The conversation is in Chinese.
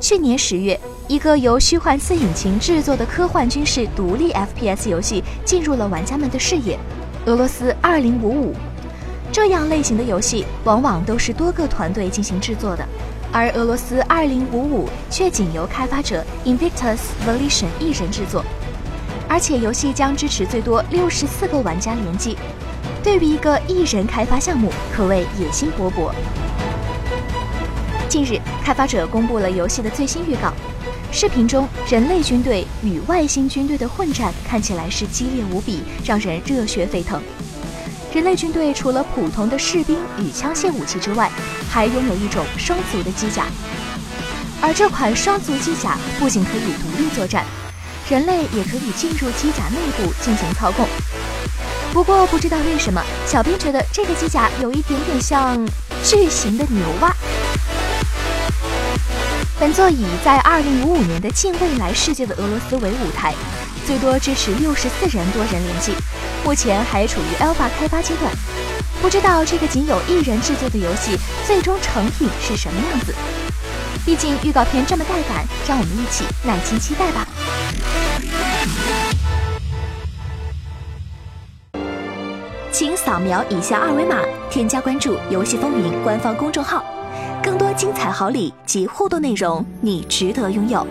去年十月，一个由虚幻四引擎制作的科幻军事独立 FPS 游戏进入了玩家们的视野——俄罗斯2055。这样类型的游戏往往都是多个团队进行制作的，而俄罗斯2055却仅由开发者 Invictus Volition 一人制作，而且游戏将支持最多六十四个玩家联机。对于一个一人开发项目，可谓野心勃勃。近日，开发者公布了游戏的最新预告。视频中，人类军队与外星军队的混战看起来是激烈无比，让人热血沸腾。人类军队除了普通的士兵与枪械武器之外，还拥有一种双足的机甲。而这款双足机甲不仅可以独立作战，人类也可以进入机甲内部进行操控。不过不知道为什么，小编觉得这个机甲有一点点像巨型的牛蛙。本作以在2055年的近未来世界的俄罗斯为舞台，最多支持64人多人联机，目前还处于 Alpha 开发阶段。不知道这个仅有一人制作的游戏最终成品是什么样子？毕竟预告片这么带感，让我们一起耐心期待吧。请扫描以下二维码，添加关注“游戏风云”官方公众号，更多精彩好礼及互动内容，你值得拥有。